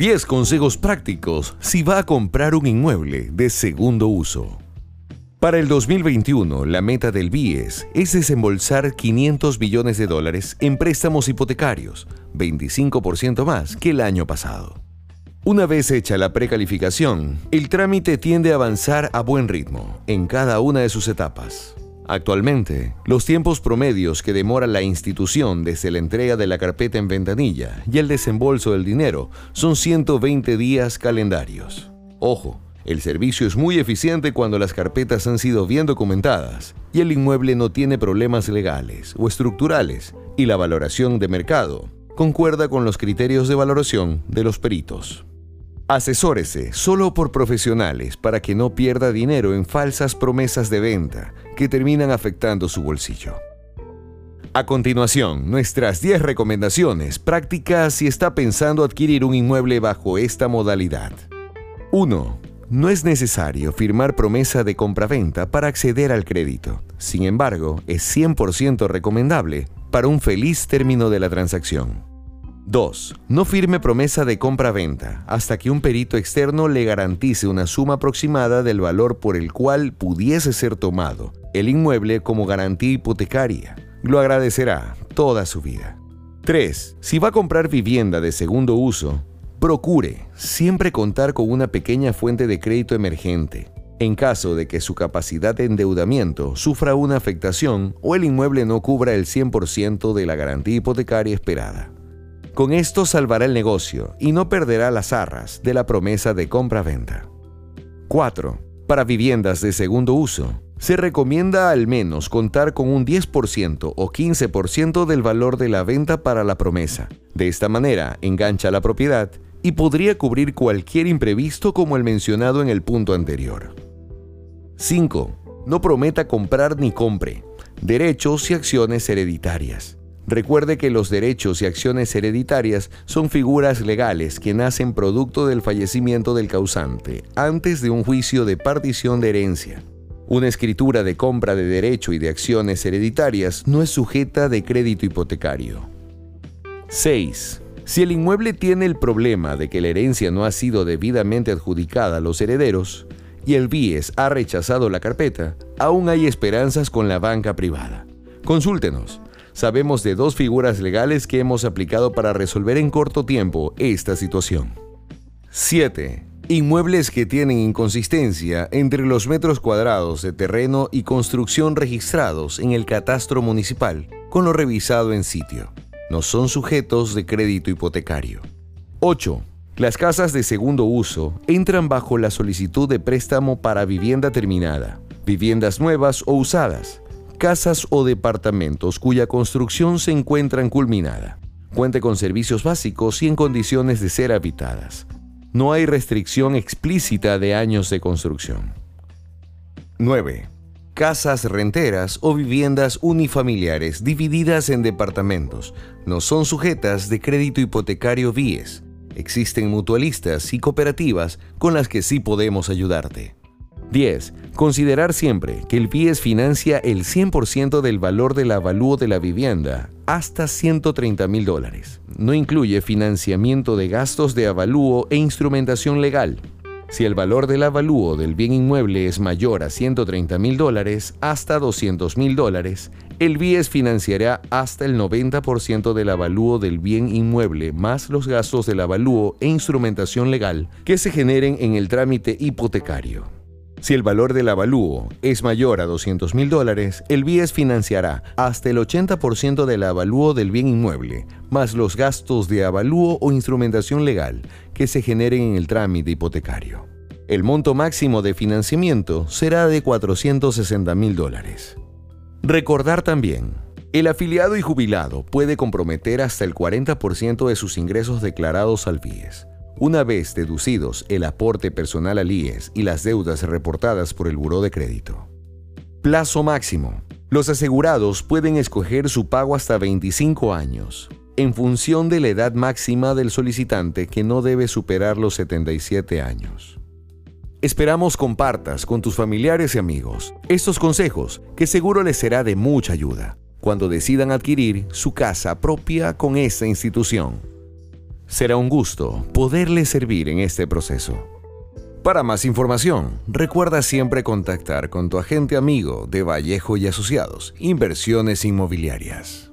10 consejos prácticos si va a comprar un inmueble de segundo uso. Para el 2021, la meta del BIES es desembolsar 500 billones de dólares en préstamos hipotecarios, 25% más que el año pasado. Una vez hecha la precalificación, el trámite tiende a avanzar a buen ritmo en cada una de sus etapas. Actualmente, los tiempos promedios que demora la institución desde la entrega de la carpeta en ventanilla y el desembolso del dinero son 120 días calendarios. Ojo, el servicio es muy eficiente cuando las carpetas han sido bien documentadas y el inmueble no tiene problemas legales o estructurales y la valoración de mercado concuerda con los criterios de valoración de los peritos. Asesórese solo por profesionales para que no pierda dinero en falsas promesas de venta que terminan afectando su bolsillo. A continuación, nuestras 10 recomendaciones prácticas si está pensando adquirir un inmueble bajo esta modalidad. 1. No es necesario firmar promesa de compraventa para acceder al crédito. Sin embargo, es 100% recomendable para un feliz término de la transacción. 2. No firme promesa de compra-venta hasta que un perito externo le garantice una suma aproximada del valor por el cual pudiese ser tomado el inmueble como garantía hipotecaria. Lo agradecerá toda su vida. 3. Si va a comprar vivienda de segundo uso, procure siempre contar con una pequeña fuente de crédito emergente. En caso de que su capacidad de endeudamiento sufra una afectación o el inmueble no cubra el 100% de la garantía hipotecaria esperada. Con esto salvará el negocio y no perderá las arras de la promesa de compra-venta. 4. Para viviendas de segundo uso, se recomienda al menos contar con un 10% o 15% del valor de la venta para la promesa. De esta manera, engancha la propiedad y podría cubrir cualquier imprevisto como el mencionado en el punto anterior. 5. No prometa comprar ni compre derechos y acciones hereditarias. Recuerde que los derechos y acciones hereditarias son figuras legales que nacen producto del fallecimiento del causante, antes de un juicio de partición de herencia. Una escritura de compra de derecho y de acciones hereditarias no es sujeta de crédito hipotecario. 6. Si el inmueble tiene el problema de que la herencia no ha sido debidamente adjudicada a los herederos y el BIES ha rechazado la carpeta, aún hay esperanzas con la banca privada. Consúltenos sabemos de dos figuras legales que hemos aplicado para resolver en corto tiempo esta situación. 7. Inmuebles que tienen inconsistencia entre los metros cuadrados de terreno y construcción registrados en el catastro municipal con lo revisado en sitio. No son sujetos de crédito hipotecario. 8. Las casas de segundo uso entran bajo la solicitud de préstamo para vivienda terminada, viviendas nuevas o usadas, casas o departamentos cuya construcción se encuentra culminada. Cuente con servicios básicos y en condiciones de ser habitadas. No hay restricción explícita de años de construcción. 9. Casas renteras o viviendas unifamiliares divididas en departamentos no son sujetas de crédito hipotecario VIES. Existen mutualistas y cooperativas con las que sí podemos ayudarte. 10. Considerar siempre que el BIES financia el 100% del valor del avalúo de la vivienda, hasta 130 mil dólares. No incluye financiamiento de gastos de avalúo e instrumentación legal. Si el valor del avalúo del bien inmueble es mayor a 130 mil dólares hasta 200 mil dólares, el BIES financiará hasta el 90% del avalúo del bien inmueble más los gastos del avalúo e instrumentación legal que se generen en el trámite hipotecario. Si el valor del avalúo es mayor a 200 mil dólares, el BIES financiará hasta el 80% del avalúo del bien inmueble, más los gastos de avalúo o instrumentación legal que se generen en el trámite hipotecario. El monto máximo de financiamiento será de 460 mil dólares. Recordar también, el afiliado y jubilado puede comprometer hasta el 40% de sus ingresos declarados al BIES una vez deducidos el aporte personal al IES y las deudas reportadas por el Buró de Crédito. Plazo máximo. Los asegurados pueden escoger su pago hasta 25 años, en función de la edad máxima del solicitante que no debe superar los 77 años. Esperamos compartas con tus familiares y amigos estos consejos que seguro les será de mucha ayuda cuando decidan adquirir su casa propia con esta institución. Será un gusto poderle servir en este proceso. Para más información, recuerda siempre contactar con tu agente amigo de Vallejo y Asociados, Inversiones Inmobiliarias.